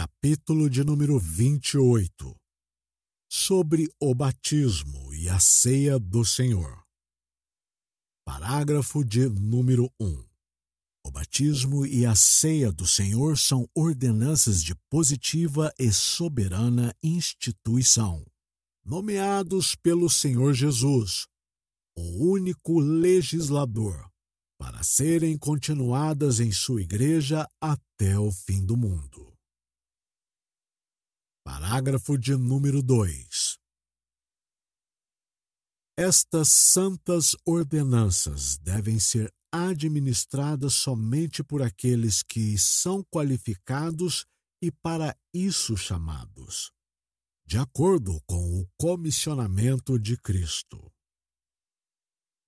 capítulo de número 28, sobre o batismo e a ceia do Senhor. Parágrafo de número 1. O batismo e a ceia do Senhor são ordenanças de positiva e soberana instituição, nomeados pelo Senhor Jesus, o único legislador, para serem continuadas em sua igreja até o fim do mundo. Parágrafo de número 2. Estas santas ordenanças devem ser administradas somente por aqueles que são qualificados e para isso chamados, de acordo com o comissionamento de Cristo.